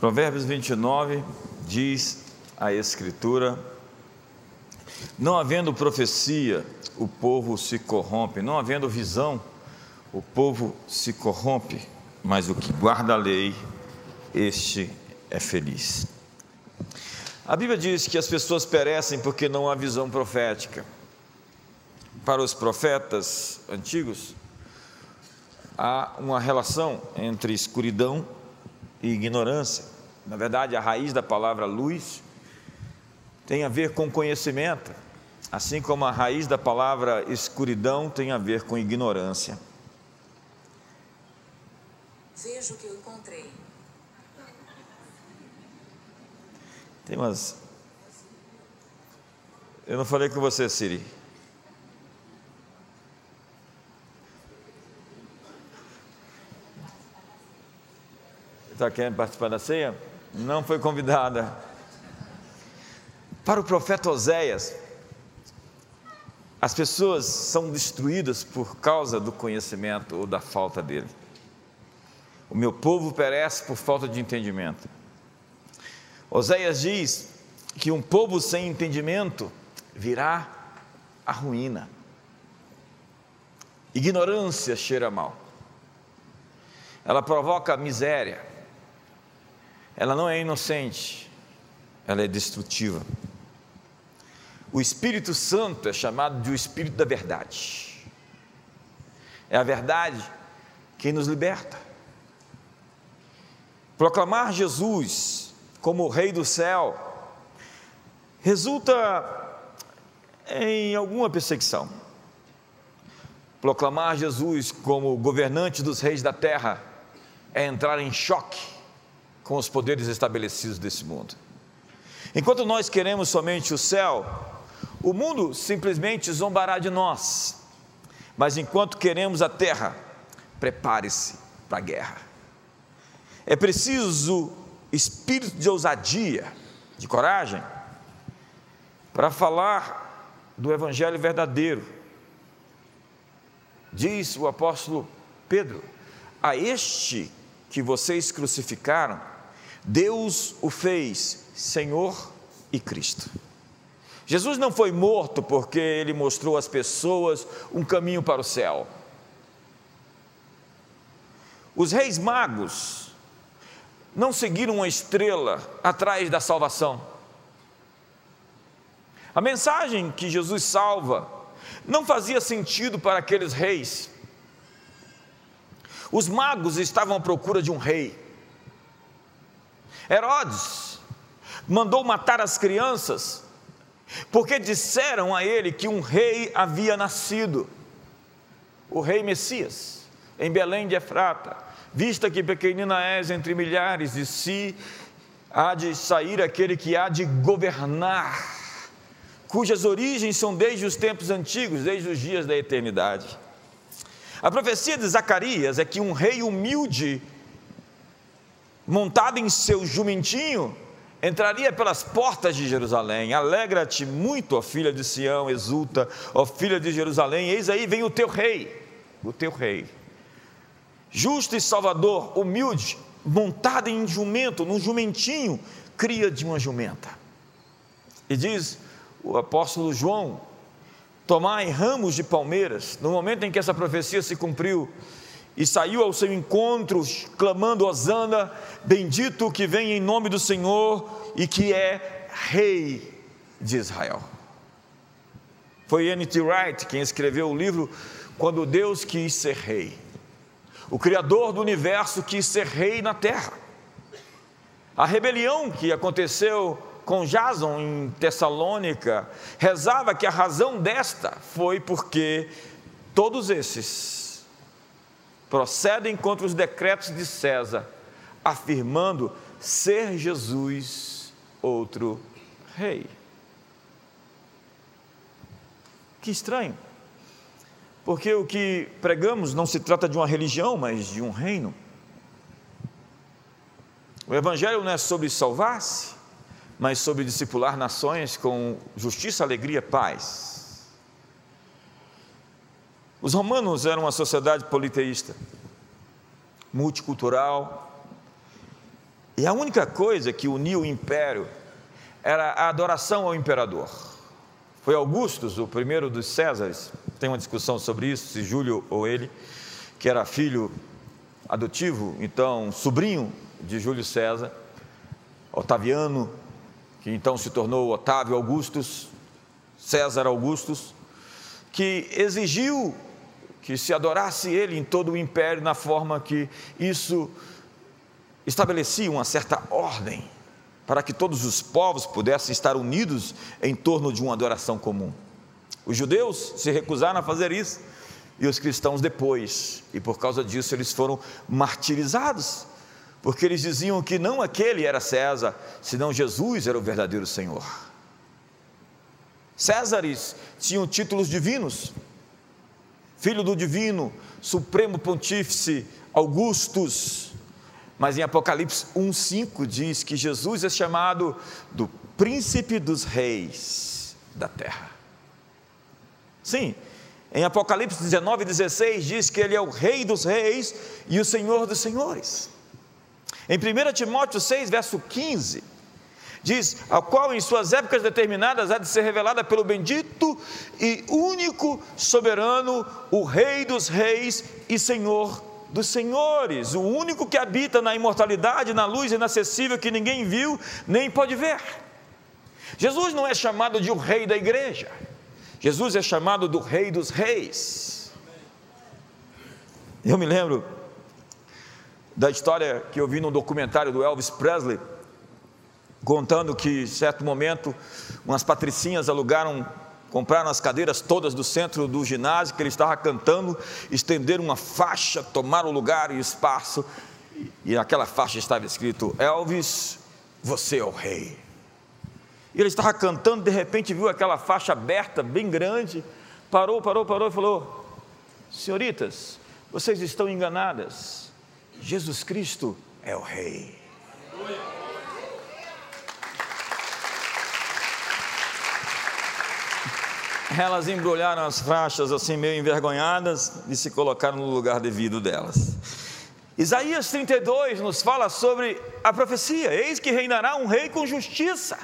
Provérbios 29 diz a Escritura: Não havendo profecia, o povo se corrompe, não havendo visão, o povo se corrompe, mas o que guarda a lei, este é feliz. A Bíblia diz que as pessoas perecem porque não há visão profética. Para os profetas antigos, há uma relação entre escuridão e ignorância. Na verdade, a raiz da palavra luz tem a ver com conhecimento, assim como a raiz da palavra escuridão tem a ver com ignorância. Veja o que eu encontrei. Tem umas. Eu não falei com você, Siri. Está querendo participar da ceia? Não foi convidada. Para o profeta Oséias, as pessoas são destruídas por causa do conhecimento ou da falta dele. O meu povo perece por falta de entendimento. Oséias diz que um povo sem entendimento virá a ruína. Ignorância cheira mal. Ela provoca miséria. Ela não é inocente, ela é destrutiva. O Espírito Santo é chamado de o Espírito da Verdade. É a verdade que nos liberta. Proclamar Jesus como Rei do céu, resulta em alguma perseguição. Proclamar Jesus como governante dos reis da terra é entrar em choque com os poderes estabelecidos desse mundo. Enquanto nós queremos somente o céu, o mundo simplesmente zombará de nós. Mas enquanto queremos a terra, prepare-se para a guerra. É preciso espírito de ousadia, de coragem, para falar do Evangelho verdadeiro. Diz o apóstolo Pedro: A este que vocês crucificaram, Deus o fez Senhor e Cristo. Jesus não foi morto porque ele mostrou às pessoas um caminho para o céu. Os reis magos não seguiram uma estrela atrás da salvação. A mensagem que Jesus salva não fazia sentido para aqueles reis. Os magos estavam à procura de um rei. Herodes mandou matar as crianças, porque disseram a ele que um rei havia nascido, o rei Messias, em Belém de Efrata Vista que pequenina és entre milhares, de si há de sair aquele que há de governar, cujas origens são desde os tempos antigos, desde os dias da eternidade. A profecia de Zacarias é que um rei humilde, montado em seu jumentinho, entraria pelas portas de Jerusalém. Alegra-te muito, ó filha de Sião, exulta, ó filha de Jerusalém, eis aí vem o teu rei, o teu rei justo e salvador, humilde, montado em jumento, num jumentinho, cria de uma jumenta. E diz o apóstolo João: tomai ramos de palmeiras, no momento em que essa profecia se cumpriu, e saiu ao seu encontro, clamando: Osana, bendito que vem em nome do Senhor e que é Rei de Israel. Foi N.T. Wright quem escreveu o livro Quando Deus quis ser Rei. O Criador do universo quis ser rei na terra. A rebelião que aconteceu com Jason em Tessalônica rezava que a razão desta foi porque todos esses procedem contra os decretos de César, afirmando ser Jesus outro rei. Que estranho. Porque o que pregamos não se trata de uma religião, mas de um reino. O Evangelho não é sobre salvar-se, mas sobre discipular nações com justiça, alegria, paz. Os romanos eram uma sociedade politeísta, multicultural, E a única coisa que unia o império era a adoração ao imperador. Foi Augustus, o primeiro dos Césares, tem uma discussão sobre isso, se Júlio ou ele, que era filho adotivo, então sobrinho de Júlio César, Otaviano, que então se tornou Otávio Augustus, César Augustus, que exigiu que se adorasse ele em todo o império na forma que isso estabelecia uma certa ordem para que todos os povos pudessem estar unidos em torno de uma adoração comum. Os judeus se recusaram a fazer isso e os cristãos depois, e por causa disso eles foram martirizados, porque eles diziam que não aquele era César, senão Jesus era o verdadeiro Senhor. Césares tinham títulos divinos, filho do divino, supremo pontífice Augustus, mas em Apocalipse 1,5 diz que Jesus é chamado do príncipe dos reis da terra. Sim, em Apocalipse 19, 16 diz que ele é o rei dos reis e o senhor dos senhores. Em 1 Timóteo 6, verso 15, diz: a qual em suas épocas determinadas há de ser revelada pelo bendito e único soberano, o Rei dos Reis e Senhor dos Senhores, o único que habita na imortalidade, na luz inacessível que ninguém viu nem pode ver. Jesus não é chamado de o Rei da igreja, Jesus é chamado do Rei dos Reis. Eu me lembro da história que eu vi no documentário do Elvis Presley contando que, em certo momento, umas patricinhas alugaram, compraram as cadeiras todas do centro do ginásio, que ele estava cantando, estenderam uma faixa, tomaram lugar e espaço, e naquela faixa estava escrito: Elvis, você é o rei. E ele estava cantando, de repente viu aquela faixa aberta, bem grande, parou, parou, parou e falou: Senhoritas, vocês estão enganadas, Jesus Cristo é o Rei. Elas embrulharam as faixas assim meio envergonhadas e se colocaram no lugar devido delas. Isaías 32 nos fala sobre a profecia: Eis que reinará um rei com justiça,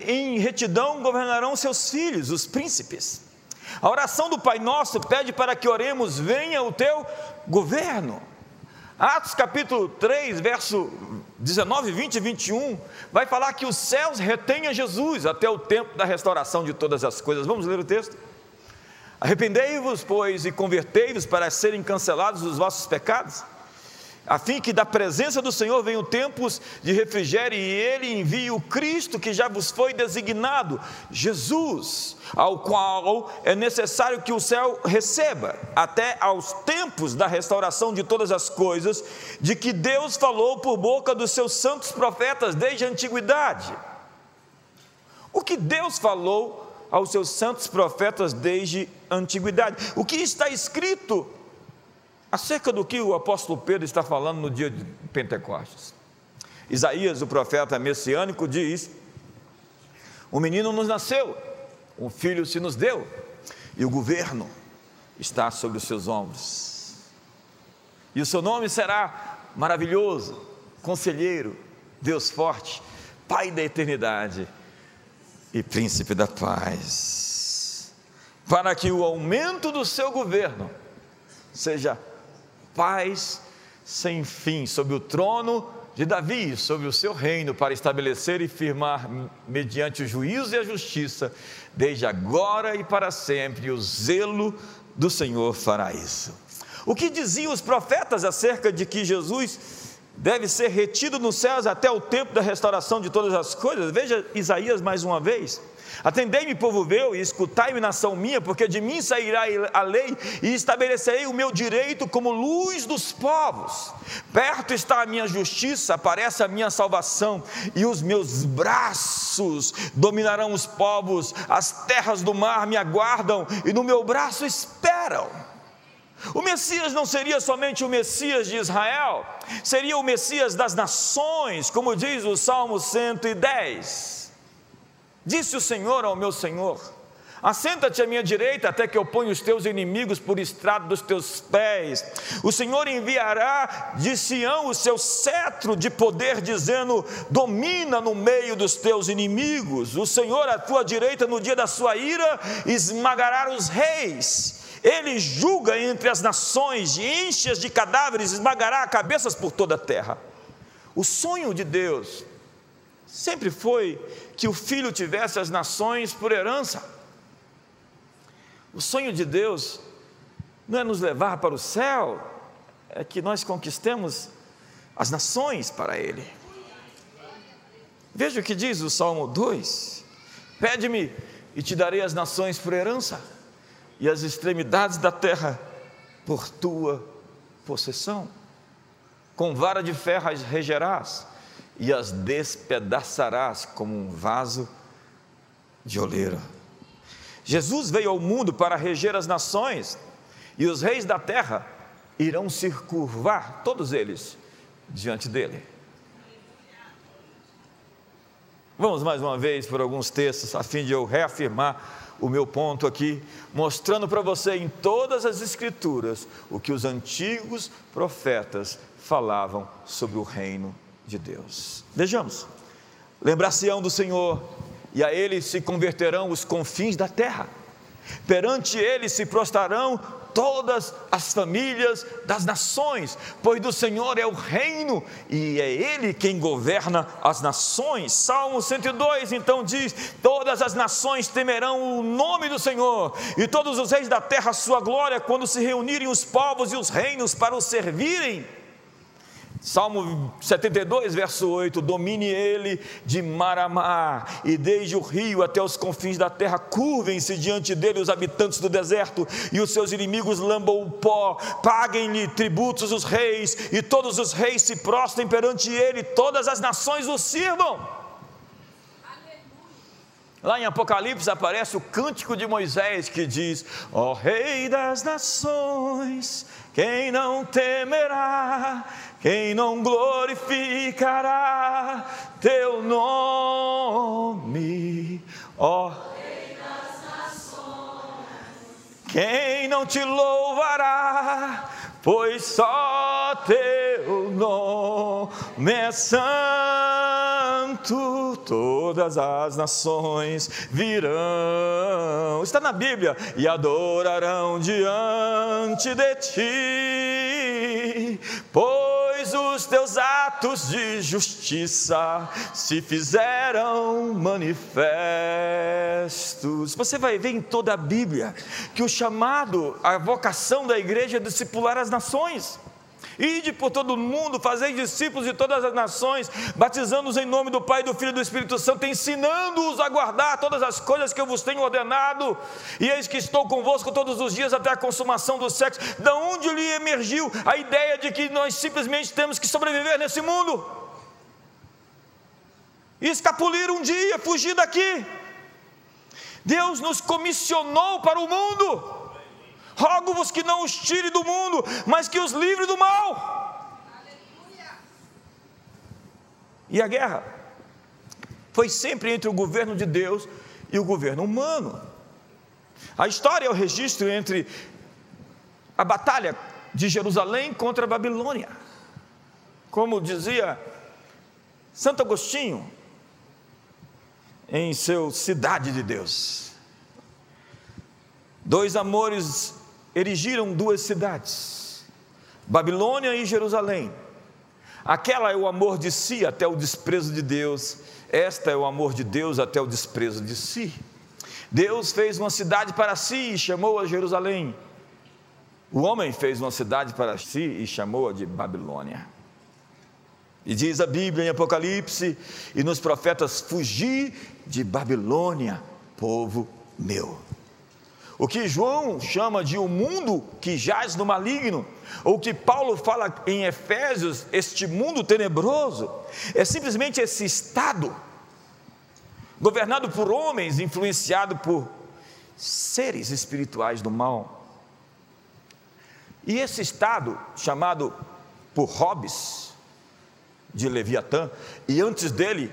em retidão governarão seus filhos, os príncipes. A oração do Pai Nosso pede para que oremos: venha o teu governo. Atos capítulo 3, verso 19, 20 e 21, vai falar que os céus retêm Jesus até o tempo da restauração de todas as coisas. Vamos ler o texto? Arrependei-vos, pois, e convertei-vos para serem cancelados os vossos pecados a fim que da presença do Senhor venham tempos de refrigério e Ele envie o Cristo que já vos foi designado, Jesus, ao qual é necessário que o céu receba, até aos tempos da restauração de todas as coisas, de que Deus falou por boca dos seus santos profetas desde a antiguidade. O que Deus falou aos seus santos profetas desde a antiguidade? O que está escrito acerca do que o apóstolo Pedro está falando no dia de Pentecostes. Isaías, o profeta messiânico, diz: Um menino nos nasceu, um filho se nos deu, e o governo está sobre os seus ombros. E o seu nome será maravilhoso, conselheiro, Deus forte, Pai da eternidade e príncipe da paz. Para que o aumento do seu governo seja paz sem fim sobre o trono de Davi, sobre o seu reino, para estabelecer e firmar, mediante o juízo e a justiça, desde agora e para sempre, o zelo do Senhor fará isso. O que diziam os profetas acerca de que Jesus deve ser retido nos céus até o tempo da restauração de todas as coisas? Veja Isaías mais uma vez. Atendei-me, povo meu, e escutai-me, nação minha, porque de mim sairá a lei e estabelecerei o meu direito como luz dos povos. Perto está a minha justiça, aparece a minha salvação, e os meus braços dominarão os povos, as terras do mar me aguardam, e no meu braço esperam. O Messias não seria somente o Messias de Israel, seria o Messias das nações, como diz o Salmo 110. Disse o Senhor ao meu Senhor: Assenta-te à minha direita até que eu ponha os teus inimigos por estrado dos teus pés. O Senhor enviará de Sião o seu cetro de poder, dizendo: Domina no meio dos teus inimigos. O Senhor à tua direita no dia da sua ira esmagará os reis. Ele julga entre as nações, e enche-as de cadáveres, esmagará cabeças por toda a terra. O sonho de Deus sempre foi que o filho tivesse as nações por herança. O sonho de Deus não é nos levar para o céu, é que nós conquistemos as nações para Ele. Veja o que diz o Salmo 2: Pede-me e te darei as nações por herança, e as extremidades da terra por tua possessão. Com vara de ferro as regerás, e as despedaçarás como um vaso de oleira. Jesus veio ao mundo para reger as nações, e os reis da terra irão se curvar, todos eles, diante dele. Vamos mais uma vez por alguns textos, a fim de eu reafirmar o meu ponto aqui, mostrando para você em todas as Escrituras o que os antigos profetas falavam sobre o reino de Deus. Vejamos: lembrar-se-ão do Senhor e a ele se converterão os confins da terra. Perante ele se prostrarão todas as famílias das nações, pois do Senhor é o reino e é Ele quem governa as nações. Salmo 102 então diz: Todas as nações temerão o nome do Senhor, e todos os reis da terra a sua glória, quando se reunirem os povos e os reinos para o servirem. Salmo 72, verso 8: Domine ele de mar a mar, e desde o rio até os confins da terra, curvem-se diante dele os habitantes do deserto, e os seus inimigos lambam o pó, paguem-lhe tributos os reis, e todos os reis se prostrem perante ele, todas as nações o sirvam. Lá em Apocalipse aparece o cântico de Moisés que diz: Ó oh, Rei das nações, quem não temerá quem não glorificará teu nome, ó. Quem não te louvará, pois só teu nome é santo, todas as nações virão, está na Bíblia, e adorarão diante de ti, os teus atos de justiça se fizeram manifestos. Você vai ver em toda a Bíblia que o chamado, a vocação da igreja é discipular as nações. Ide por todo o mundo, fazei discípulos de todas as nações, batizando-os em nome do Pai, do Filho e do Espírito Santo, ensinando-os a guardar todas as coisas que eu vos tenho ordenado. E eis que estou convosco todos os dias até a consumação do sexo. Da onde lhe emergiu a ideia de que nós simplesmente temos que sobreviver nesse mundo? E escapulir um dia, fugir daqui. Deus nos comissionou para o mundo. Rogo-vos que não os tire do mundo, mas que os livre do mal. E a guerra foi sempre entre o governo de Deus e o governo humano. A história é o registro entre a batalha de Jerusalém contra a Babilônia. Como dizia Santo Agostinho em seu Cidade de Deus. Dois amores erigiram duas cidades, Babilônia e Jerusalém. Aquela é o amor de si até o desprezo de Deus, esta é o amor de Deus até o desprezo de si. Deus fez uma cidade para si e chamou-a Jerusalém. O homem fez uma cidade para si e chamou-a de Babilônia. E diz a Bíblia em Apocalipse e nos profetas: Fugi de Babilônia, povo meu. O que João chama de o um mundo que jaz no maligno, ou que Paulo fala em Efésios, este mundo tenebroso, é simplesmente esse estado, governado por homens, influenciado por seres espirituais do mal. E esse estado, chamado por Hobbes, de Leviatã, e antes dele,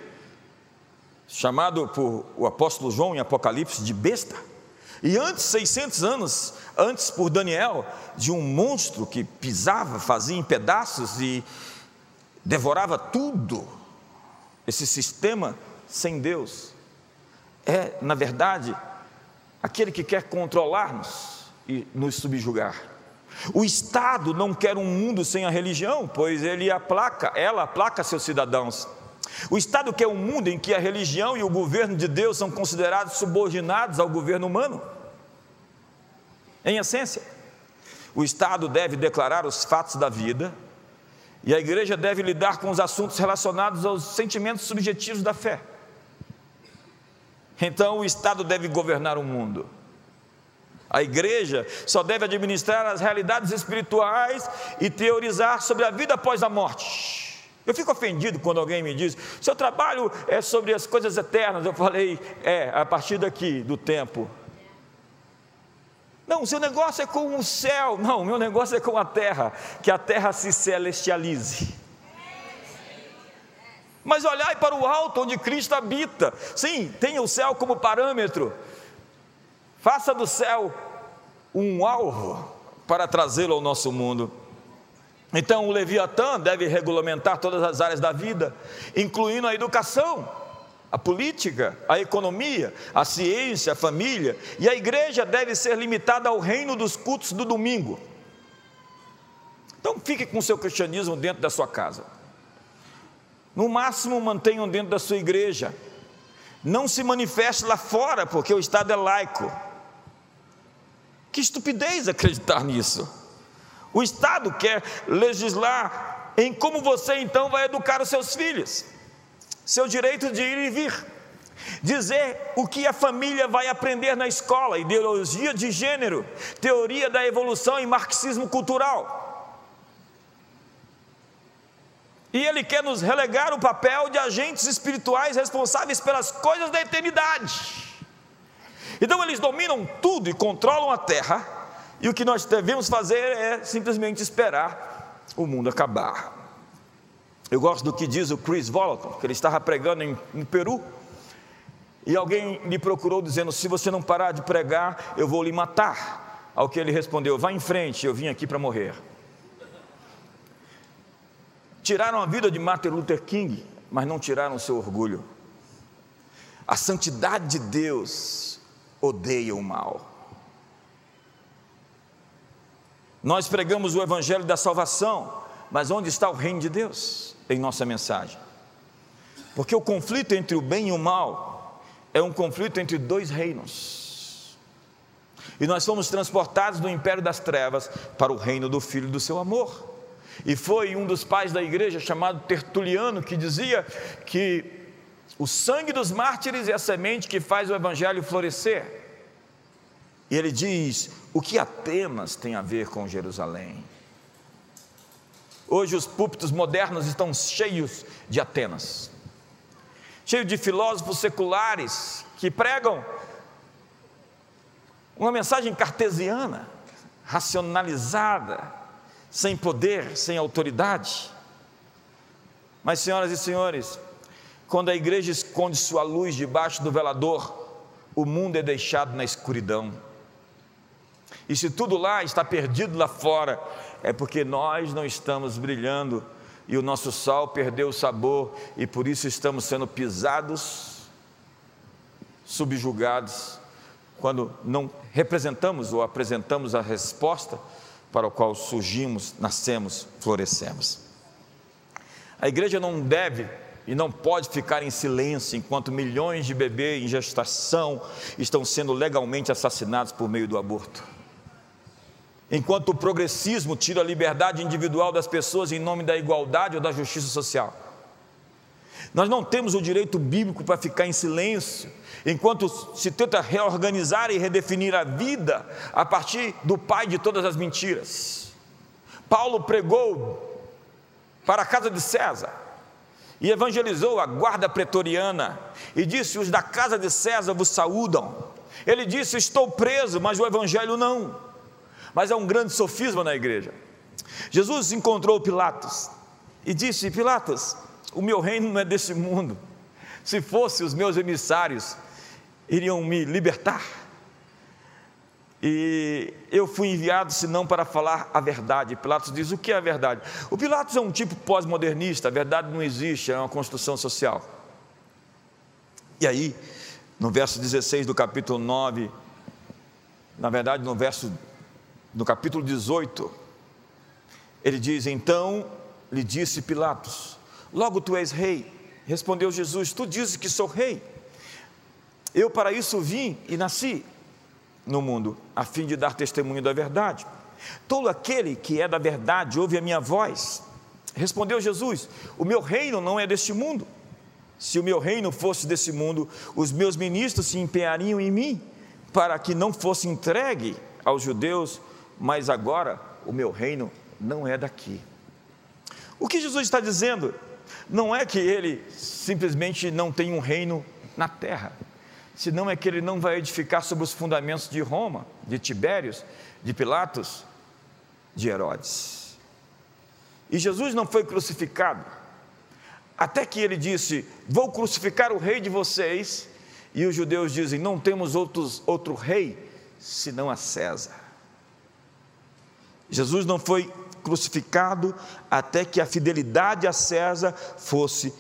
chamado por o apóstolo João em Apocalipse de besta, E antes, 600 anos antes, por Daniel, de um monstro que pisava, fazia em pedaços e devorava tudo. Esse sistema sem Deus é, na verdade, aquele que quer controlar-nos e nos subjugar. O Estado não quer um mundo sem a religião, pois ele aplaca, ela aplaca seus cidadãos. O Estado quer um mundo em que a religião e o governo de Deus são considerados subordinados ao governo humano. Em essência, o Estado deve declarar os fatos da vida e a igreja deve lidar com os assuntos relacionados aos sentimentos subjetivos da fé. Então, o Estado deve governar o mundo. A igreja só deve administrar as realidades espirituais e teorizar sobre a vida após a morte. Eu fico ofendido quando alguém me diz: seu trabalho é sobre as coisas eternas. Eu falei: é, a partir daqui, do tempo. Não, seu negócio é com o céu. Não, meu negócio é com a terra. Que a terra se celestialize. Mas olhai para o alto onde Cristo habita. Sim, tenha o céu como parâmetro. Faça do céu um alvo para trazê-lo ao nosso mundo. Então, o Leviatã deve regulamentar todas as áreas da vida, incluindo a educação, a política, a economia, a ciência, a família, e a igreja deve ser limitada ao reino dos cultos do domingo. Então, fique com o seu cristianismo dentro da sua casa. No máximo, mantenham dentro da sua igreja. Não se manifeste lá fora, porque o Estado é laico. Que estupidez acreditar nisso. O Estado quer legislar em como você então vai educar os seus filhos, seu direito de ir e vir, dizer o que a família vai aprender na escola, ideologia de gênero, teoria da evolução e marxismo cultural. E ele quer nos relegar o papel de agentes espirituais responsáveis pelas coisas da eternidade. Então eles dominam tudo e controlam a terra e o que nós devemos fazer é simplesmente esperar o mundo acabar. Eu gosto do que diz o Chris Volaton, que ele estava pregando em, no Peru, e alguém me procurou dizendo: Se você não parar de pregar, eu vou lhe matar. Ao que ele respondeu: Vá em frente, eu vim aqui para morrer. Tiraram a vida de Martin Luther King, mas não tiraram o seu orgulho. A santidade de Deus odeia o mal. Nós pregamos o Evangelho da salvação, mas onde está o reino de Deus em nossa mensagem? Porque o conflito entre o bem e o mal é um conflito entre dois reinos. E nós fomos transportados do império das trevas para o reino do Filho do seu amor. E foi um dos pais da igreja, chamado Tertuliano, que dizia que o sangue dos mártires é a semente que faz o evangelho florescer. E ele diz: o que Atenas tem a ver com Jerusalém? Hoje os púlpitos modernos estão cheios de Atenas, cheios de filósofos seculares que pregam uma mensagem cartesiana, racionalizada, sem poder, sem autoridade. Mas, senhoras e senhores, quando a igreja esconde sua luz debaixo do velador, o mundo é deixado na escuridão. E se tudo lá está perdido lá fora, é porque nós não estamos brilhando e o nosso sol perdeu o sabor e por isso estamos sendo pisados, subjugados, quando não representamos ou apresentamos a resposta para a qual surgimos, nascemos, florescemos. A igreja não deve e não pode ficar em silêncio enquanto milhões de bebês em gestação estão sendo legalmente assassinados por meio do aborto. Enquanto o progressismo tira a liberdade individual das pessoas em nome da igualdade ou da justiça social. Nós não temos o direito bíblico para ficar em silêncio, enquanto se tenta reorganizar e redefinir a vida a partir do pai de todas as mentiras. Paulo pregou para a casa de César e evangelizou a guarda pretoriana e disse: Os da casa de César vos saúdam. Ele disse: Estou preso, mas o evangelho não mas é um grande sofisma na igreja. Jesus encontrou Pilatos e disse: Pilatos, o meu reino não é deste mundo. Se fosse, os meus emissários iriam me libertar. E eu fui enviado senão para falar a verdade. Pilatos diz: o que é a verdade? O Pilatos é um tipo pós-modernista, a verdade não existe, é uma construção social. E aí, no verso 16 do capítulo 9, na verdade, no verso no capítulo 18, ele diz: Então lhe disse Pilatos: Logo tu és rei. Respondeu Jesus: Tu dizes que sou rei. Eu para isso vim e nasci no mundo, a fim de dar testemunho da verdade. Todo aquele que é da verdade ouve a minha voz. Respondeu Jesus: O meu reino não é deste mundo. Se o meu reino fosse desse mundo, os meus ministros se empenhariam em mim, para que não fosse entregue aos judeus, mas agora o meu reino não é daqui. O que Jesus está dizendo não é que ele simplesmente não tem um reino na terra senão é que ele não vai edificar sobre os fundamentos de Roma, de Tibérios, de Pilatos, de Herodes. E Jesus não foi crucificado, até que ele disse: Vou crucificar o rei de vocês, e os judeus dizem: Não temos outros, outro rei senão a César. Jesus não foi crucificado até que a fidelidade a César fosse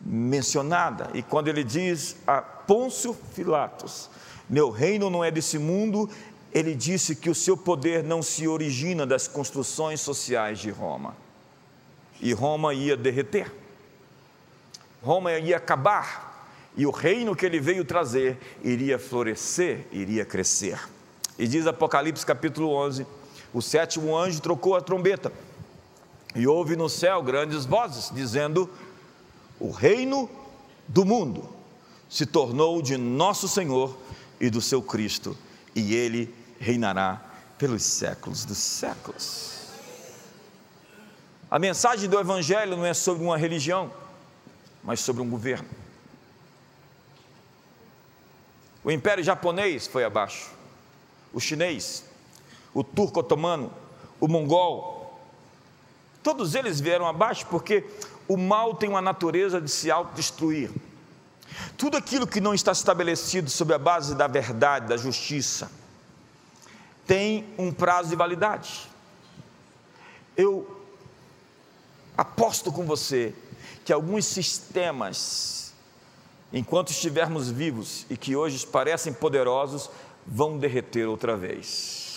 mencionada. E quando ele diz a Pôncio Pilatos: Meu reino não é desse mundo, ele disse que o seu poder não se origina das construções sociais de Roma. E Roma ia derreter, Roma ia acabar, e o reino que ele veio trazer iria florescer, iria crescer. E diz Apocalipse capítulo 11: o sétimo anjo trocou a trombeta, e houve no céu grandes vozes, dizendo: o reino do mundo se tornou de nosso Senhor e do seu Cristo, e ele reinará pelos séculos dos séculos. A mensagem do Evangelho não é sobre uma religião, mas sobre um governo. O Império Japonês foi abaixo, o chinês, o turco otomano, o mongol, todos eles vieram abaixo porque o mal tem uma natureza de se autodestruir. Tudo aquilo que não está estabelecido sobre a base da verdade, da justiça, tem um prazo de validade. Eu aposto com você que alguns sistemas, enquanto estivermos vivos e que hoje parecem poderosos, vão derreter outra vez.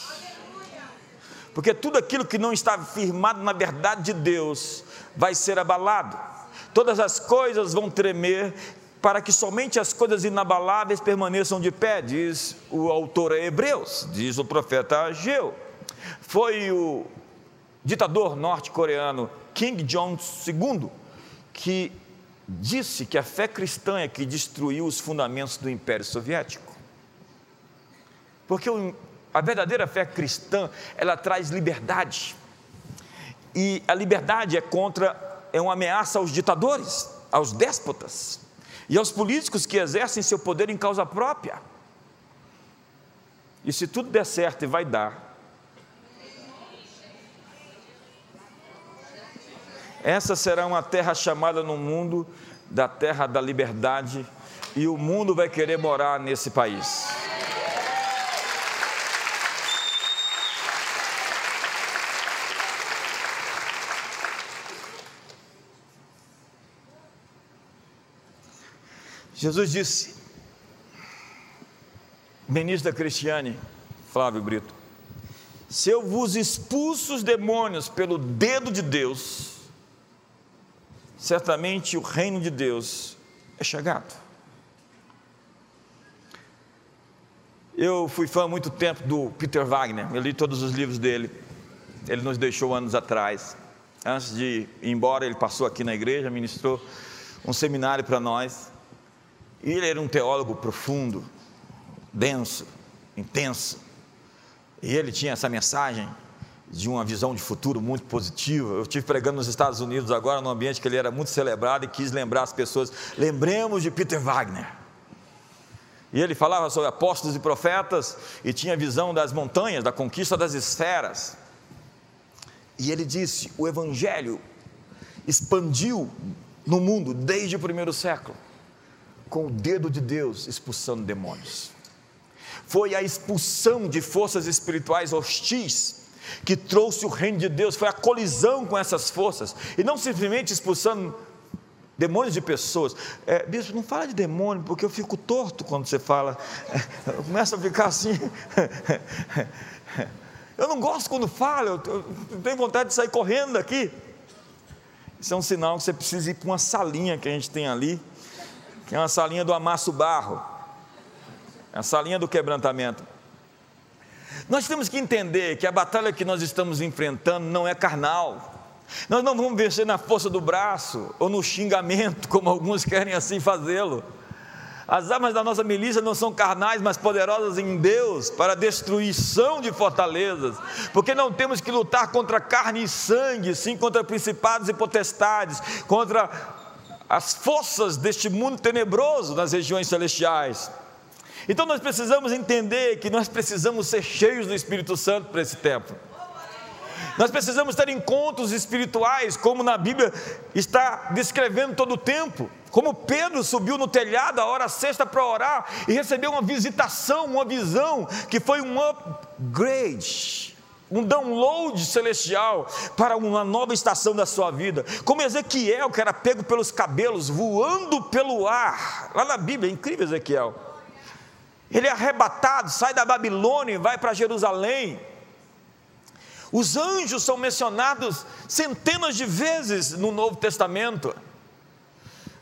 Porque tudo aquilo que não está firmado na verdade de Deus vai ser abalado. Todas as coisas vão tremer para que somente as coisas inabaláveis permaneçam de pé, diz o autor a Hebreus, diz o profeta Ageu. Foi o ditador norte-coreano Kim Jong-il que disse que a fé cristã é que destruiu os fundamentos do Império Soviético. Porque a verdadeira fé cristã, ela traz liberdade. E a liberdade é contra, é uma ameaça aos ditadores, aos déspotas e aos políticos que exercem seu poder em causa própria. E se tudo der certo e vai dar, essa será uma terra chamada no mundo da terra da liberdade, e o mundo vai querer morar nesse país. Jesus disse, ministra Cristiane, Flávio Brito, se eu vos expulso os demônios pelo dedo de Deus, certamente o reino de Deus é chegado. Eu fui fã há muito tempo do Peter Wagner, eu li todos os livros dele, ele nos deixou anos atrás. Antes de ir embora, ele passou aqui na igreja, ministrou um seminário para nós. E ele era um teólogo profundo, denso, intenso. E ele tinha essa mensagem de uma visão de futuro muito positiva. Eu estive pregando nos Estados Unidos agora, num ambiente que ele era muito celebrado e quis lembrar as pessoas. Lembremos de Peter Wagner. E ele falava sobre apóstolos e profetas e tinha visão das montanhas, da conquista das esferas. E ele disse: o evangelho expandiu no mundo desde o primeiro século com o dedo de Deus expulsando demônios. foi a expulsão de forças espirituais hostis que trouxe o reino de Deus, foi a colisão com essas forças, e não simplesmente expulsando demônios de pessoas. É, bispo, não fala de demônio, porque eu fico torto quando você fala, eu começo a ficar assim. Eu não gosto quando fala, eu, tenho vontade de sair correndo daqui. Isso é um sinal que você precisa ir para uma salinha que a gente tem ali, é uma salinha do amasso barro, é a salinha do quebrantamento. Nós temos que entender que a batalha que nós estamos enfrentando não é carnal. Nós não vamos vencer na força do braço ou no xingamento, como alguns querem assim fazê-lo. As armas da nossa milícia não são carnais, mas poderosas em Deus para destruição de fortalezas, porque não temos que lutar contra carne e sangue, sim contra principados e potestades, contra as forças deste mundo tenebroso nas regiões celestiais. Então nós precisamos entender que nós precisamos ser cheios do Espírito Santo para esse tempo. Nós precisamos ter encontros espirituais, como na Bíblia está descrevendo todo o tempo. Como Pedro subiu no telhado a hora sexta para orar e recebeu uma visitação, uma visão, que foi um upgrade, um download celestial para uma nova estação da sua vida. Como Ezequiel, que era pego pelos cabelos, voando pelo ar, lá na Bíblia, é incrível Ezequiel. Ele é arrebatado, sai da Babilônia e vai para Jerusalém. Os anjos são mencionados centenas de vezes no Novo Testamento.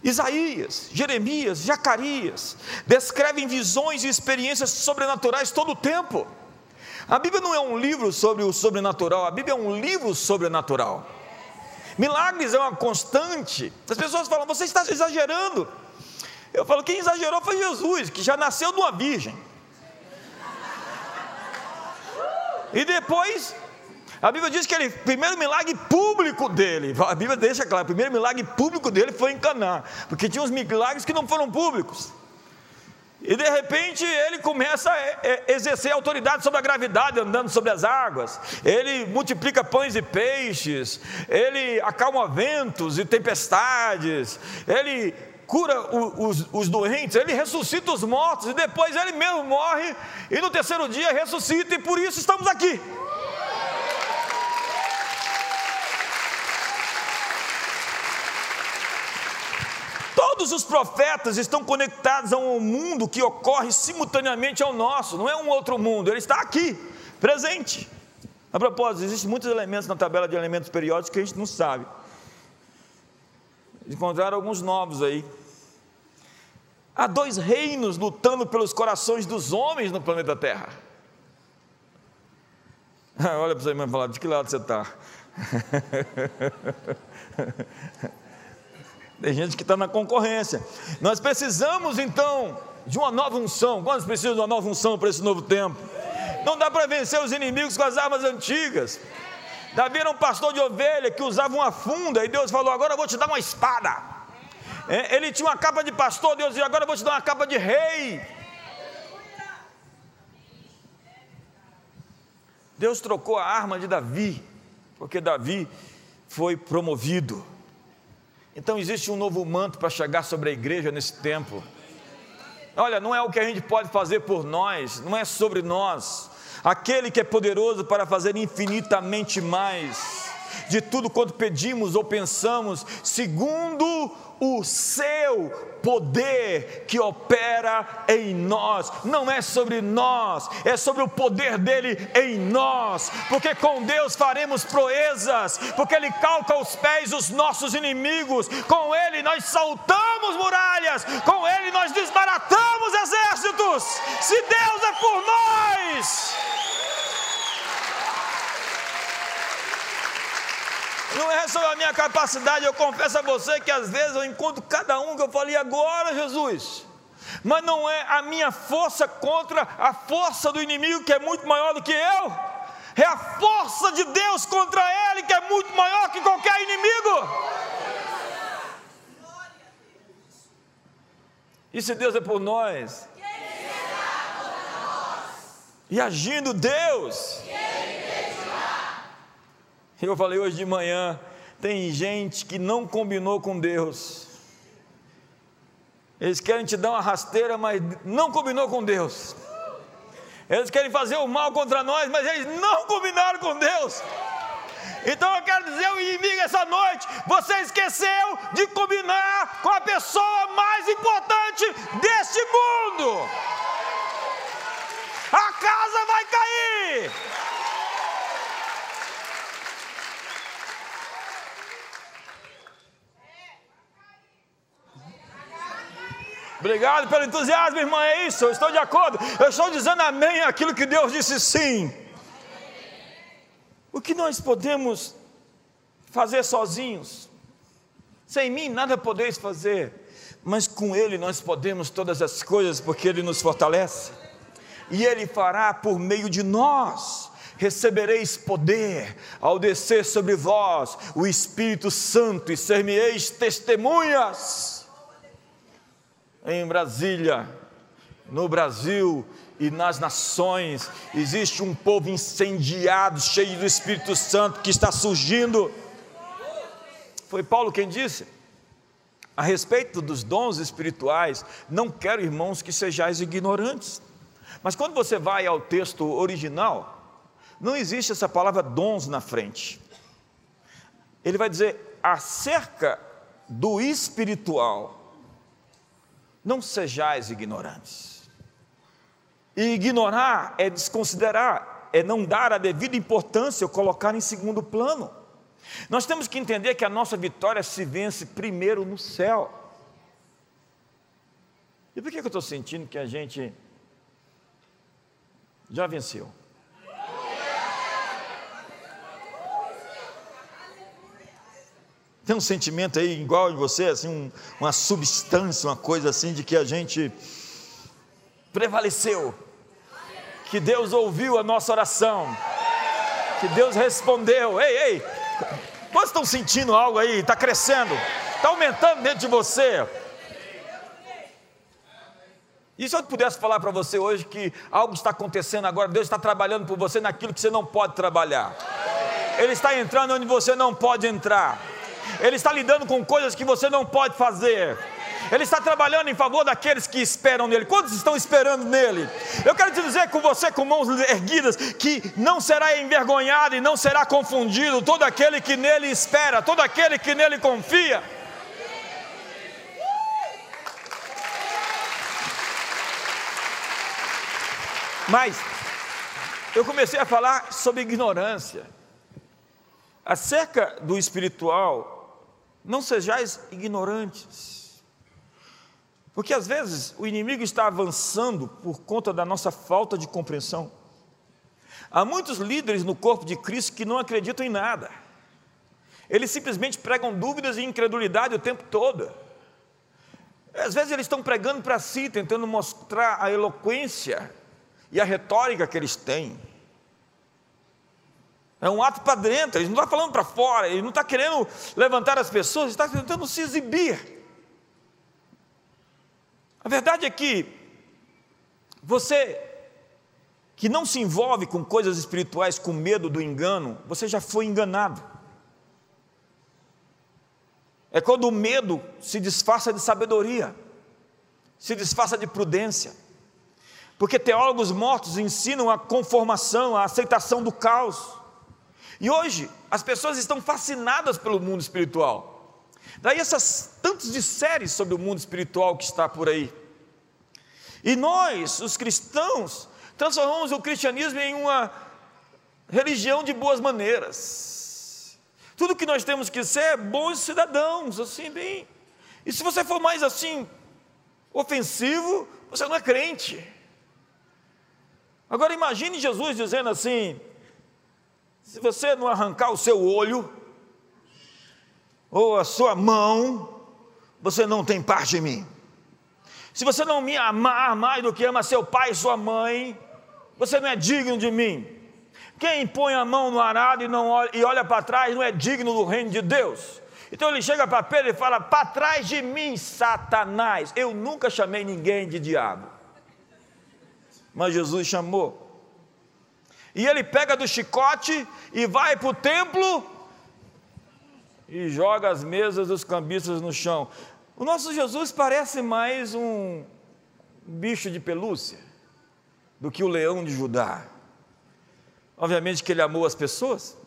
Isaías, Jeremias, Zacarias descrevem visões e experiências sobrenaturais todo o tempo. A Bíblia não é um livro sobre o sobrenatural, a Bíblia é um livro sobrenatural. Milagres é uma constante. As pessoas falam, você está exagerando. Eu falo, quem exagerou foi Jesus, que já nasceu de uma virgem. E depois a Bíblia diz que ele, o primeiro milagre público dele, a Bíblia deixa claro, o primeiro milagre público dele foi em Caná, porque tinha uns milagres que não foram públicos. E de repente ele começa a exercer autoridade sobre a gravidade, andando sobre as águas. Ele multiplica pães e peixes, ele acalma ventos e tempestades, ele cura os, os, doentes, ele ressuscita os mortos. E depois ele mesmo morre. E no terceiro dia ressuscita, e por isso estamos aqui. Todos os profetas estão conectados a um mundo que ocorre simultaneamente ao nosso, não é um outro mundo, ele está aqui, presente. A propósito, existem muitos elementos na tabela de elementos periódicos que a gente não sabe. Encontraram alguns novos aí. Há dois reinos lutando pelos corações dos homens no planeta Terra. Olha para você e falar, de que lado você está? Tem gente que está na concorrência. Nós precisamos então de uma nova unção. Quantos precisam de uma nova unção para esse novo tempo? Não dá para vencer os inimigos com as armas antigas. Davi era um pastor de ovelha que usava uma funda e Deus falou: Agora eu vou te dar uma espada. É, ele tinha uma capa de pastor, Deus disse: Agora eu vou te dar uma capa de rei. Deus trocou a arma de Davi, porque Davi foi promovido. Então existe um novo manto para chegar sobre a igreja nesse tempo. Olha, não é o que a gente pode fazer por nós, não é sobre nós. Aquele que é poderoso para fazer infinitamente mais de tudo quanto pedimos ou pensamos, segundo o seu poder que opera em nós. Não é sobre nós, é sobre o poder dele em nós. Porque com Deus faremos proezas, porque ele calca os pés dos nossos inimigos. Com ele nós saltamos muralhas, com ele nós desbaratamos exércitos. Se Deus é por nós, Não é só a minha capacidade, eu confesso a você que às vezes eu encontro cada um que eu falei agora, Jesus. Mas não é a minha força contra a força do inimigo que é muito maior do que eu. É a força de Deus contra ele que é muito maior que qualquer inimigo. E se Deus é por nós? E agindo Deus, eu falei hoje de manhã, tem gente que não combinou com Deus. Eles querem te dar uma rasteira, mas não combinou com Deus. Eles querem fazer o mal contra nós, mas eles não combinaram com Deus. Então eu quero dizer ao inimigo essa noite: você esqueceu de combinar com a pessoa mais importante deste mundo. A casa vai cair. Obrigado pelo entusiasmo, irmã. É isso, eu estou de acordo. Eu estou dizendo amém aquilo que Deus disse sim. O que nós podemos fazer sozinhos? Sem mim nada podeis fazer, mas com Ele nós podemos todas as coisas, porque Ele nos fortalece, e Ele fará por meio de nós. Recebereis poder ao descer sobre vós o Espírito Santo, e ser-me-eis testemunhas em Brasília, no Brasil e nas nações, existe um povo incendiado, cheio do Espírito Santo que está surgindo. Foi Paulo quem disse. A respeito dos dons espirituais, não quero, irmãos, que sejais ignorantes. Mas quando você vai ao texto original, não existe essa palavra dons na frente. Ele vai dizer acerca do espiritual, não sejais ignorantes. E ignorar é desconsiderar, é não dar a devida importância ou colocar em segundo plano. Nós temos que entender que a nossa vitória se vence primeiro no céu. E por que eu estou sentindo que a gente já venceu? Tem um sentimento aí igual em você, assim, um, uma substância, uma coisa assim de que a gente prevaleceu, que Deus ouviu a nossa oração, que Deus respondeu. Ei, ei, vocês estão sentindo algo aí? Está crescendo, está aumentando dentro de você. E se eu pudesse falar para você hoje que algo está acontecendo agora, Deus está trabalhando por você naquilo que você não pode trabalhar, Ele está entrando onde você não pode entrar, Ele está lidando com coisas que você não pode fazer. Ele está trabalhando em favor daqueles que esperam nele. Quantos estão esperando nele? Eu quero te dizer com você, com mãos erguidas, que não será envergonhado e não será confundido todo aquele que nele espera, todo aquele que nele confia. Mas eu comecei a falar sobre ignorância. Acerca do espiritual, não sejais ignorantes. Porque às vezes o inimigo está avançando por conta da nossa falta de compreensão. Há muitos líderes no corpo de Cristo que não acreditam em nada. Eles simplesmente pregam dúvidas e incredulidade o tempo todo. Às vezes eles estão pregando para si, tentando mostrar a eloquência e a retórica que eles têm. É um ato para dentro, ele não está falando para fora, ele não está querendo levantar as pessoas, ele está tentando se exibir. A verdade é que você que não se envolve com coisas espirituais com medo do engano, você já foi enganado. É quando o medo se disfarça de sabedoria, se disfarça de prudência. Porque teólogos mortos ensinam a conformação, a aceitação do caos. E hoje as pessoas estão fascinadas pelo mundo espiritual. Daí essas tantas de séries sobre o mundo espiritual que está por aí. E nós, os cristãos, transformamos o cristianismo em uma religião de boas maneiras. Tudo que nós temos que ser é bons cidadãos, assim, bem. E se você for mais assim, ofensivo, você não é crente. Agora imagine Jesus dizendo assim: se você não arrancar o seu olho, ou a sua mão, você não tem parte em mim. Se você não me amar mais do que ama seu pai e sua mãe, você não é digno de mim. Quem põe a mão no arado e, não olha, e olha para trás não é digno do reino de Deus. Então ele chega para Pedro e fala: Para trás de mim, Satanás. Eu nunca chamei ninguém de diabo. Mas Jesus chamou. E ele pega do chicote e vai para o templo e joga as mesas dos cambistas no chão. O nosso Jesus parece mais um bicho de pelúcia. do que o leão de Judá. Obviamente que ele amou as pessoas,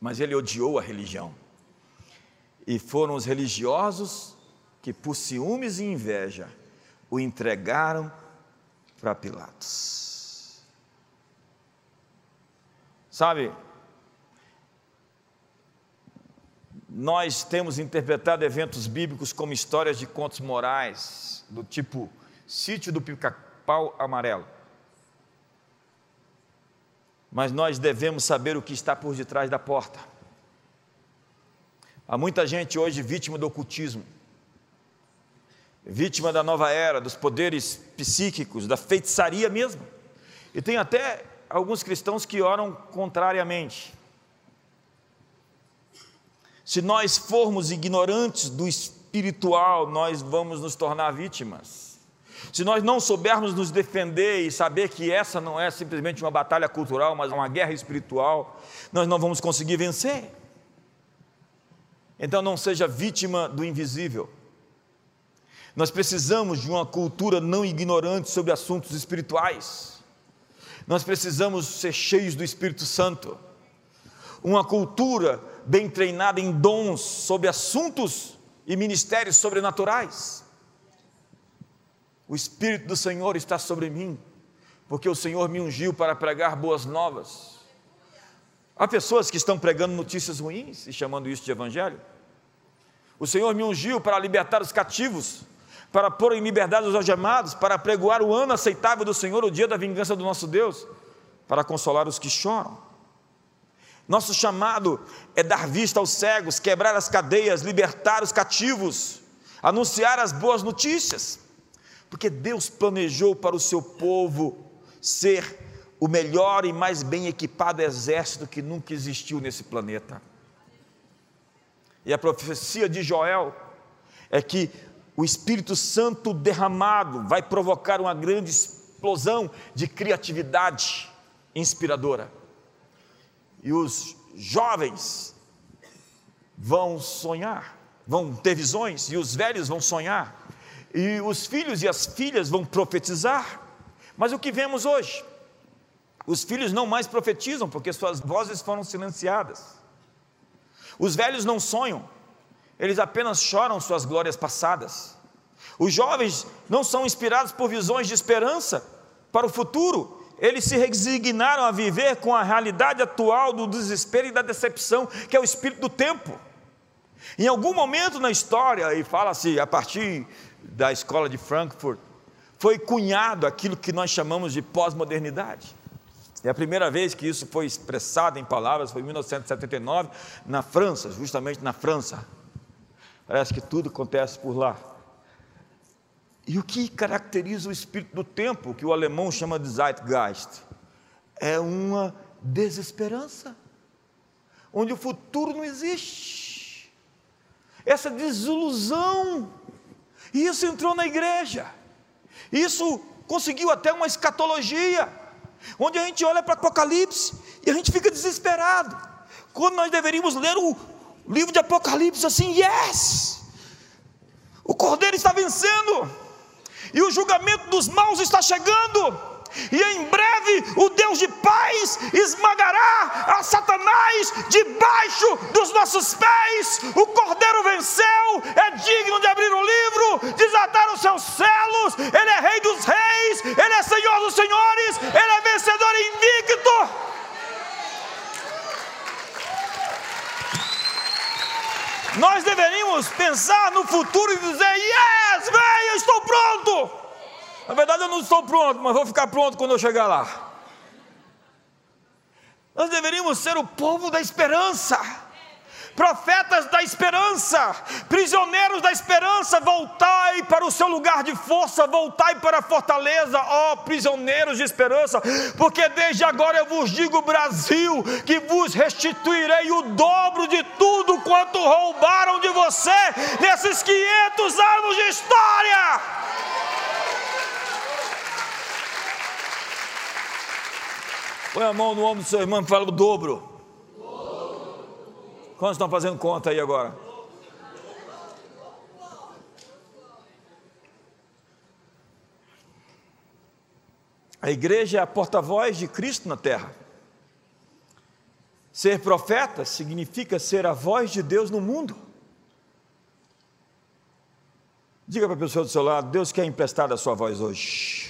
mas ele odiou a religião. E foram os religiosos que, por ciúmes e inveja, o entregaram para Pilatos. Sabe, nós temos interpretado eventos bíblicos como histórias de contos morais, do tipo sítio do pica-pau amarelo. Mas nós devemos saber o que está por detrás da porta. Há muita gente hoje vítima do ocultismo, vítima da nova era, dos poderes psíquicos, da feitiçaria mesmo. E tem até alguns cristãos que oram contrariamente. Se nós formos ignorantes do espiritual, nós vamos nos tornar vítimas. Se nós não soubermos nos defender e saber que essa não é simplesmente uma batalha cultural, mas uma guerra espiritual, nós não vamos conseguir vencer. Então não seja vítima do invisível. Nós precisamos de uma cultura não ignorante sobre assuntos espirituais. Nós precisamos ser cheios do Espírito Santo. Uma cultura bem treinada em dons sobre assuntos e ministérios sobrenaturais. O Espírito do Senhor está sobre mim, porque o Senhor me ungiu para pregar boas novas. Há pessoas que estão pregando notícias ruins e chamando isso de evangelho. O Senhor me ungiu para libertar os cativos, para pôr em liberdade os algemados, para pregoar o ano aceitável do Senhor, o dia da vingança do nosso Deus, para consolar os que choram. Nosso chamado é dar vista aos cegos, quebrar as cadeias, libertar os cativos, anunciar as boas notícias, porque Deus planejou para o seu povo ser o melhor e mais bem equipado exército que nunca existiu nesse planeta. E a profecia de Joel é que o Espírito Santo derramado vai provocar uma grande explosão de criatividade inspiradora e os jovens vão sonhar, vão ter visões, e os velhos vão sonhar, e os filhos e as filhas vão profetizar. Mas o que vemos hoje? Os filhos não mais profetizam porque suas vozes foram silenciadas. Os velhos não sonham, eles apenas choram suas glórias passadas. Os jovens não são inspirados por visões de esperança para o futuro, eles se resignaram a viver com a realidade atual do desespero e da decepção, que é o espírito do tempo. Em algum momento na história, e fala-se a partir da escola de Frankfurt, foi cunhado aquilo que nós chamamos de pós-modernidade. E a primeira vez que isso foi expressado em palavras foi em 1979, na França, justamente na França. Parece que tudo acontece por lá. E o que caracteriza o espírito do tempo, que o alemão chama de Zeitgeist? É uma desesperança, onde o futuro não existe. Essa desilusão. E isso entrou na igreja. Isso conseguiu até uma escatologia, onde a gente olha para o Apocalipse e a gente fica desesperado. Quando nós deveríamos ler o livro de Apocalipse assim, yes! O Cordeiro está vencendo e o julgamento dos maus está chegando. E em breve o Deus de paz esmagará a Satanás debaixo dos nossos pés. O Cordeiro venceu, é digno de abrir o livro, desatar os seus selos. Ele é Rei dos Reis, Ele é Senhor dos Senhores, Ele é vencedor invicto. Nós deveríamos pensar no futuro e dizer: Yes, venha, estou pronto. Na verdade, eu não estou pronto, mas vou ficar pronto quando eu chegar lá. Nós deveríamos ser o povo da esperança profetas da esperança, prisioneiros da esperança, voltai para o seu lugar de força, voltai para a fortaleza, ó prisioneiros de esperança, porque desde agora eu vos digo, Brasil, que vos restituirei o dobro de tudo quanto roubaram de você nesses 500 anos de história. Põe a mão no ombro do seu irmão e fala o dobro. Quantos estão fazendo conta aí agora? A igreja é a porta-voz de Cristo na terra. Ser profeta significa ser a voz de Deus no mundo. Diga para a pessoa do seu lado: Deus quer emprestar a sua voz hoje.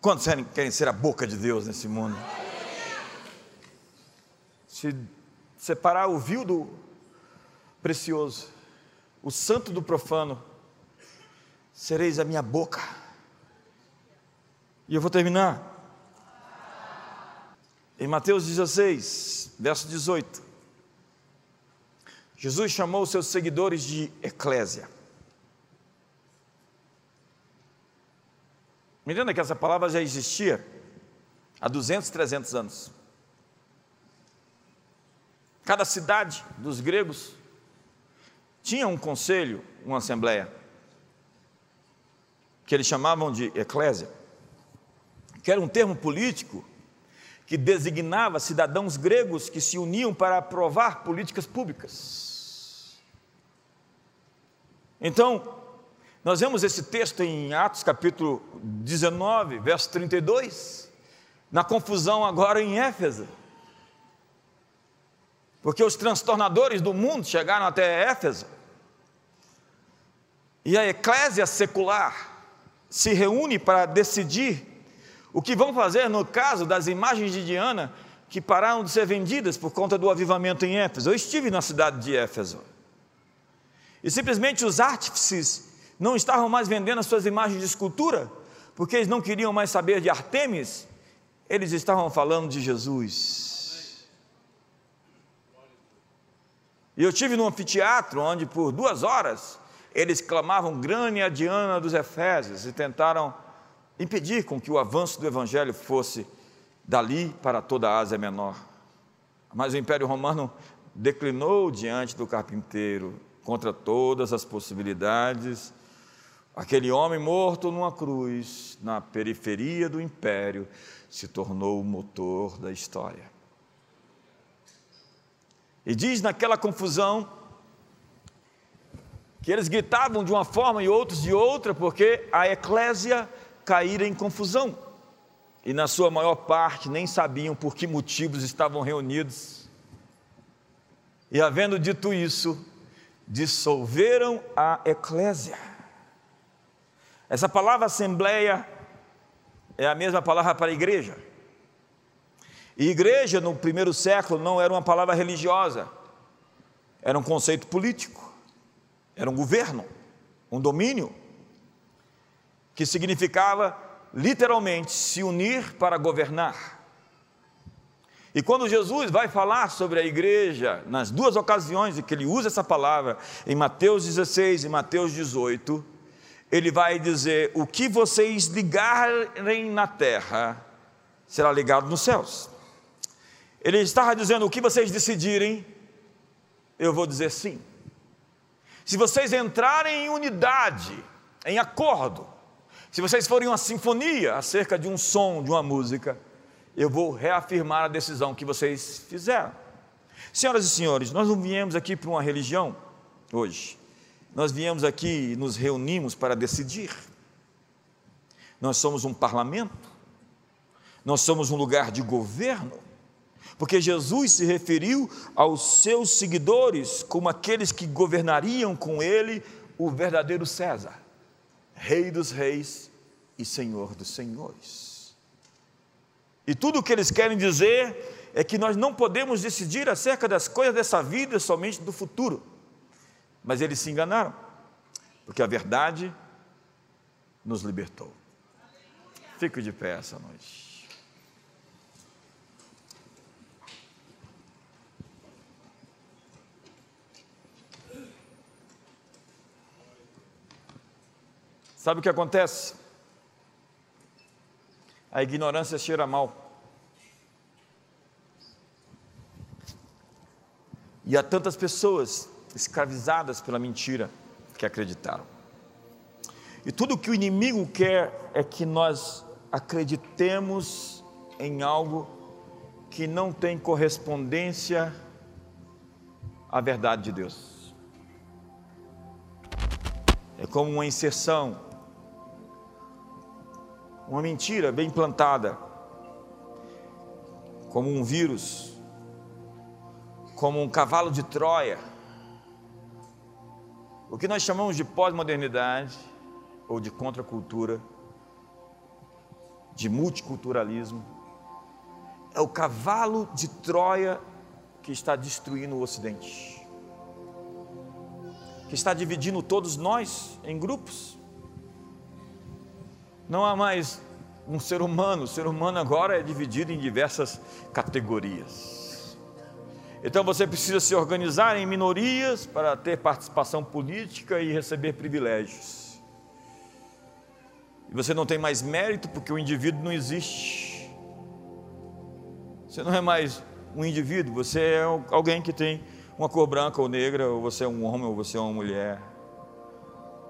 Quantos querem ser a boca de Deus nesse mundo? Se separar o vil do precioso, o santo do profano, sereis a minha boca. E eu vou terminar. Em Mateus 16, verso 18. Jesus chamou seus seguidores de eclésia. Me que essa palavra já existia há 200, 300 anos. Cada cidade dos gregos tinha um conselho, uma assembleia, que eles chamavam de eclésia, que era um termo político que designava cidadãos gregos que se uniam para aprovar políticas públicas. Então, nós vemos esse texto em Atos capítulo 19, verso 32, na confusão agora em Éfeso. Porque os transtornadores do mundo chegaram até Éfeso. E a eclésia secular se reúne para decidir o que vão fazer no caso das imagens de Diana que pararam de ser vendidas por conta do avivamento em Éfeso. Eu estive na cidade de Éfeso. E simplesmente os artífices não estavam mais vendendo as suas imagens de escultura, porque eles não queriam mais saber de Artemis, eles estavam falando de Jesus. E eu tive num anfiteatro onde por duas horas eles clamavam Grânia Diana dos Efésios e tentaram impedir com que o avanço do evangelho fosse dali para toda a Ásia Menor. Mas o Império Romano declinou diante do carpinteiro contra todas as possibilidades Aquele homem morto numa cruz, na periferia do império, se tornou o motor da história. E diz naquela confusão que eles gritavam de uma forma e outros de outra, porque a eclésia caíra em confusão. E na sua maior parte nem sabiam por que motivos estavam reunidos. E havendo dito isso, dissolveram a eclésia. Essa palavra assembleia é a mesma palavra para igreja. E igreja no primeiro século não era uma palavra religiosa, era um conceito político, era um governo, um domínio, que significava literalmente se unir para governar. E quando Jesus vai falar sobre a igreja, nas duas ocasiões em que ele usa essa palavra, em Mateus 16 e Mateus 18, ele vai dizer: O que vocês ligarem na terra será ligado nos céus. Ele estava dizendo: O que vocês decidirem, eu vou dizer sim. Se vocês entrarem em unidade, em acordo, se vocês forem uma sinfonia acerca de um som, de uma música, eu vou reafirmar a decisão que vocês fizeram. Senhoras e senhores, nós não viemos aqui para uma religião hoje. Nós viemos aqui e nos reunimos para decidir. Nós somos um parlamento, nós somos um lugar de governo, porque Jesus se referiu aos seus seguidores como aqueles que governariam com ele o verdadeiro César, Rei dos Reis e Senhor dos Senhores. E tudo o que eles querem dizer é que nós não podemos decidir acerca das coisas dessa vida somente do futuro. Mas eles se enganaram, porque a verdade nos libertou. Fico de pé essa noite. Sabe o que acontece? A ignorância cheira mal. E há tantas pessoas escravizadas pela mentira que acreditaram. E tudo que o inimigo quer é que nós acreditemos em algo que não tem correspondência à verdade de Deus. como uma inserção, uma mentira bem plantada, como um vírus, como um cavalo de Troia. O que nós chamamos de pós-modernidade ou de contracultura, de multiculturalismo, é o cavalo de Troia que está destruindo o Ocidente, que está dividindo todos nós em grupos. Não há mais um ser humano, o ser humano agora é dividido em diversas categorias. Então você precisa se organizar em minorias para ter participação política e receber privilégios. E você não tem mais mérito porque o indivíduo não existe. Você não é mais um indivíduo, você é alguém que tem uma cor branca ou negra, ou você é um homem, ou você é uma mulher.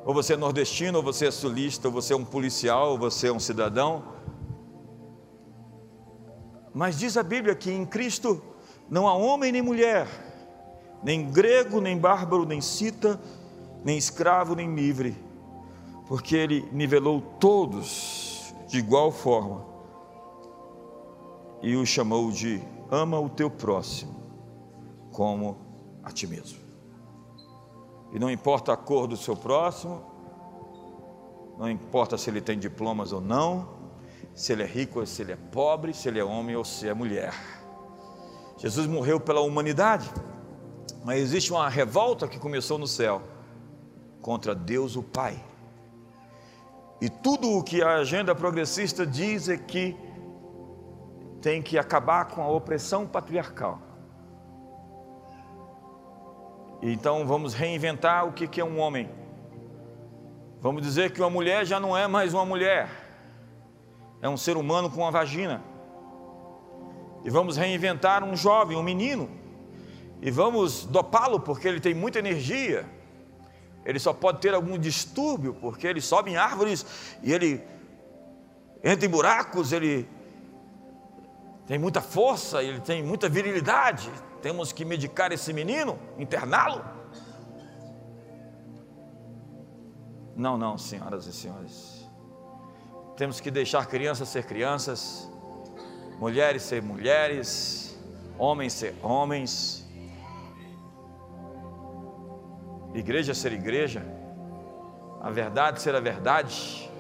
Ou você é nordestino, ou você é sulista, ou você é um policial, ou você é um cidadão. Mas diz a Bíblia que em Cristo não há homem nem mulher, nem grego, nem bárbaro, nem cita, nem escravo, nem livre, porque Ele nivelou todos de igual forma e o chamou de ama o teu próximo como a ti mesmo. E não importa a cor do seu próximo, não importa se ele tem diplomas ou não, se ele é rico ou se ele é pobre, se ele é homem ou se é mulher. Jesus morreu pela humanidade, mas existe uma revolta que começou no céu contra Deus o Pai. E tudo o que a agenda progressista diz é que tem que acabar com a opressão patriarcal. Então vamos reinventar o que é um homem. Vamos dizer que uma mulher já não é mais uma mulher, é um ser humano com uma vagina. E vamos reinventar um jovem, um menino, e vamos dopá-lo porque ele tem muita energia. Ele só pode ter algum distúrbio porque ele sobe em árvores e ele entra em buracos, ele tem muita força, ele tem muita virilidade. Temos que medicar esse menino, interná-lo? Não, não, senhoras e senhores. Temos que deixar crianças ser crianças, mulheres ser mulheres, homens ser homens, igreja ser igreja, a verdade ser a verdade.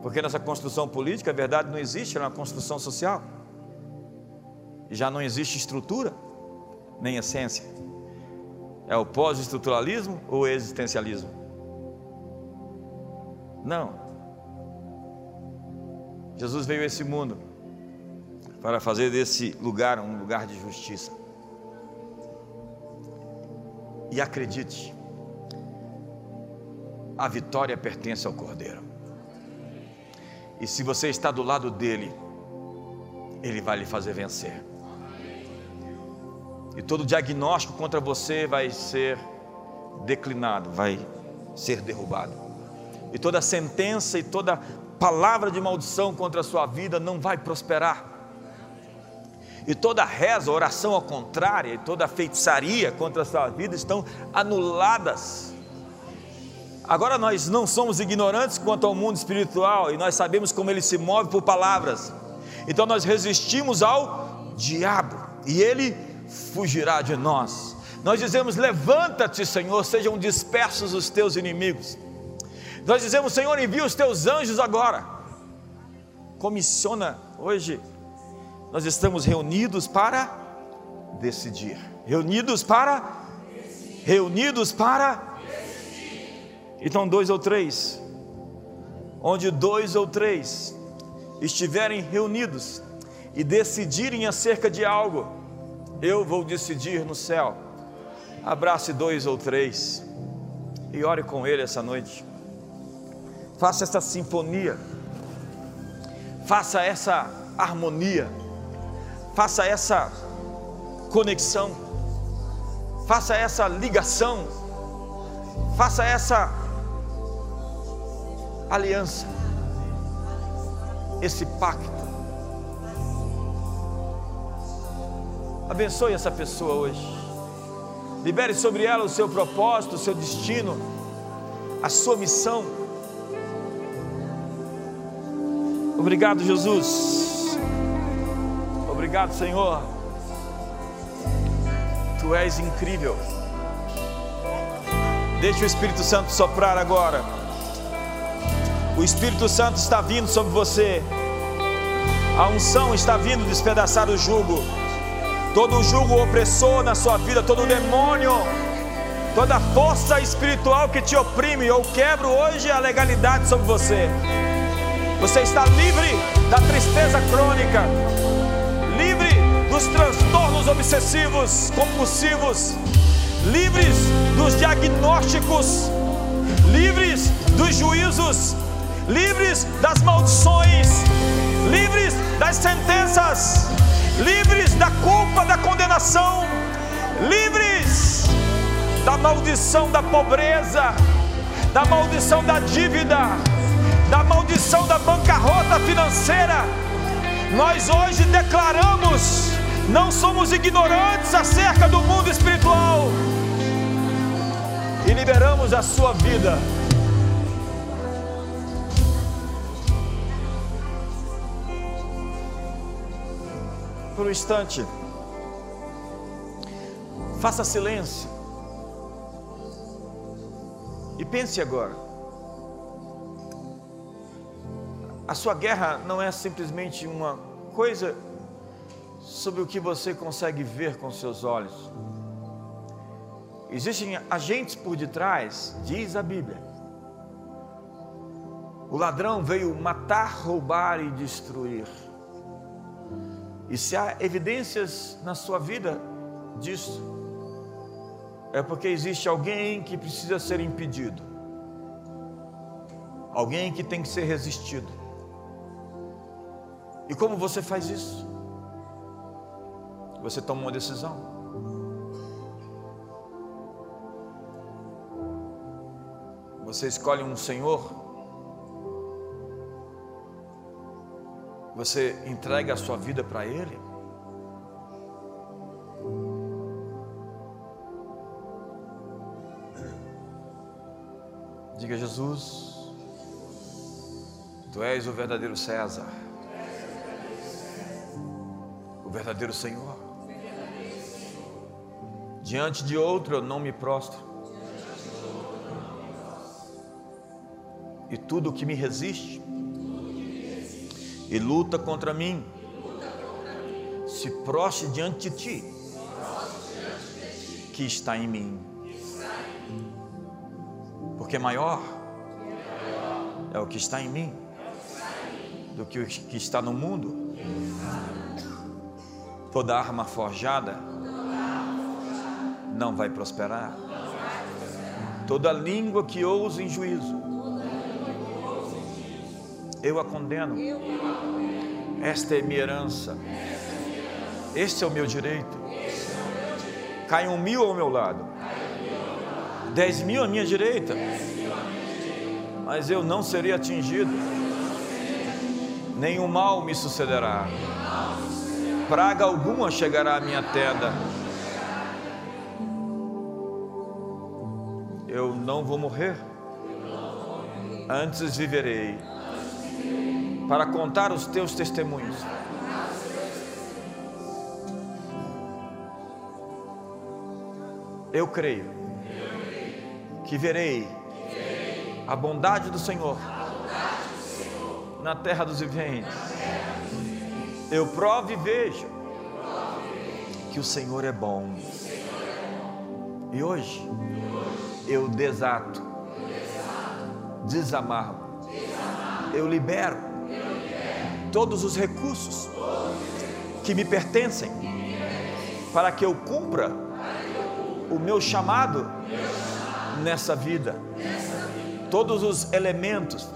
Porque nessa construção política a verdade não existe, ela é uma construção social. E já não existe estrutura, nem essência. É o pós-estruturalismo ou o existencialismo? Não. Jesus veio a esse mundo para fazer desse lugar um lugar de justiça. E acredite, a vitória pertence ao Cordeiro. E se você está do lado dele, ele vai lhe fazer vencer. E todo diagnóstico contra você vai ser declinado, vai ser derrubado. E toda sentença e toda palavra de maldição contra a sua vida não vai prosperar. E toda reza, oração ao contrário, e toda feitiçaria contra a sua vida estão anuladas Agora nós não somos ignorantes quanto ao mundo espiritual e nós sabemos como ele se move por palavras. Então nós resistimos ao diabo e ele fugirá de nós. Nós dizemos: Levanta-te, Senhor, sejam dispersos os teus inimigos. Nós dizemos: Senhor, envia os teus anjos agora. Comissiona hoje. Nós estamos reunidos para decidir. Reunidos para reunidos para então, dois ou três, onde dois ou três estiverem reunidos e decidirem acerca de algo, eu vou decidir no céu. Abrace dois ou três e ore com ele essa noite. Faça essa sinfonia, faça essa harmonia, faça essa conexão, faça essa ligação, faça essa aliança, esse pacto. Abençoe essa pessoa hoje. Libere sobre ela o seu propósito, o seu destino. a sua missão. Obrigado, Jesus. Obrigado, Senhor. Tu és incrível. Deixe o Espírito Santo soprar agora. O Espírito Santo está vindo sobre você. A unção está vindo despedaçar o jugo. Todo o jugo opressor na sua vida, todo o demônio, toda força espiritual que te oprime, eu quebro hoje a legalidade sobre você. Você está livre da tristeza crônica, livre dos transtornos obsessivos, compulsivos, livres dos diagnósticos, livres dos juízos, livres das maldições, livres das sentenças, livres da culpa, da condenação, livres da maldição da pobreza, da maldição da dívida, da maldição da bancarrota financeira. Nós hoje declaramos, não somos ignorantes acerca do mundo espiritual e liberamos a sua vida por um instante. Faça silêncio. E pense agora. A sua guerra não é simplesmente uma coisa sobre o que você consegue ver com seus olhos. Existem agentes por detrás, diz a Bíblia. O ladrão veio matar, roubar e destruir. E se há evidências na sua vida disso, é porque existe alguém que precisa ser impedido, alguém que tem que ser resistido. E como você faz isso? Você toma uma decisão. Você escolhe um Senhor Você entrega a sua vida para Ele? Diga Jesus, Tu és o verdadeiro César, verdadeiro Senhor. Diante de outro eu não me prostro. E tudo que me resiste e luta contra mim, se prostre diante de ti, que está em mim. Porque maior é o que está em mim do que o que está no mundo. Toda arma forjada não vai prosperar. Toda língua que ousa em juízo eu a condeno. Esta é minha herança. Este é o meu direito. Caiam mil ao meu lado, dez mil à minha direita, mas eu não serei atingido. Nenhum mal me sucederá. Praga alguma chegará à minha tenda. Eu não vou morrer. Antes viverei para contar os teus testemunhos. Eu creio que verei a bondade do Senhor na terra dos viventes. Eu provo e vejo que o Senhor é bom. E hoje eu desato, desamarro, eu libero todos os recursos que me pertencem para que eu cumpra o meu chamado nessa vida. Todos os elementos,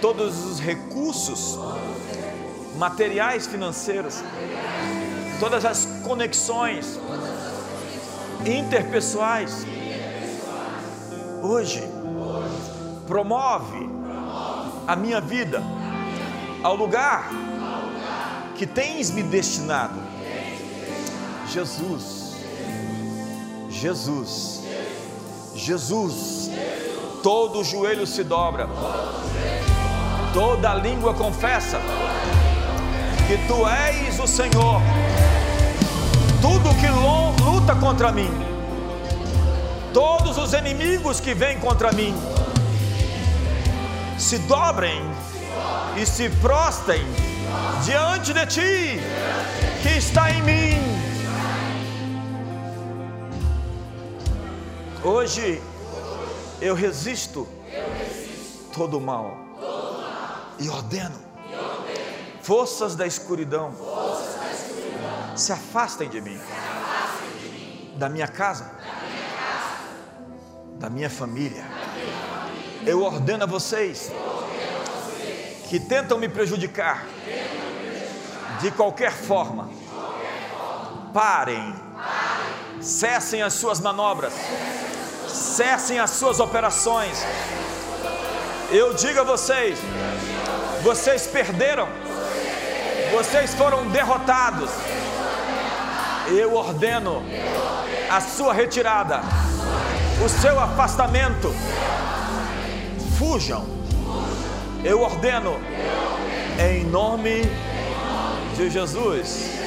todos os recursos materiais financeiros, todas as conexões interpessoais. Hoje, promove a minha vida ao lugar que tens me destinado. Jesus, Jesus, Jesus, todo joelho se dobra, toda língua confessa que tu és o Senhor. Tudo que luta contra mim, todos os inimigos que vêm contra mim, se dobrem e se prostem diante de ti, que está em mim. Hoje eu resisto todo mal e ordeno forças da escuridão. Se afastem de mim, da minha casa, da minha família. Eu ordeno a vocês que tentam me prejudicar de qualquer forma, parem, cessem as suas manobras, cessem as suas operações. Eu digo a vocês: vocês perderam, vocês foram derrotados. Eu ordeno a sua retirada, o seu afastamento. Fujam. Eu ordeno em nome de Jesus.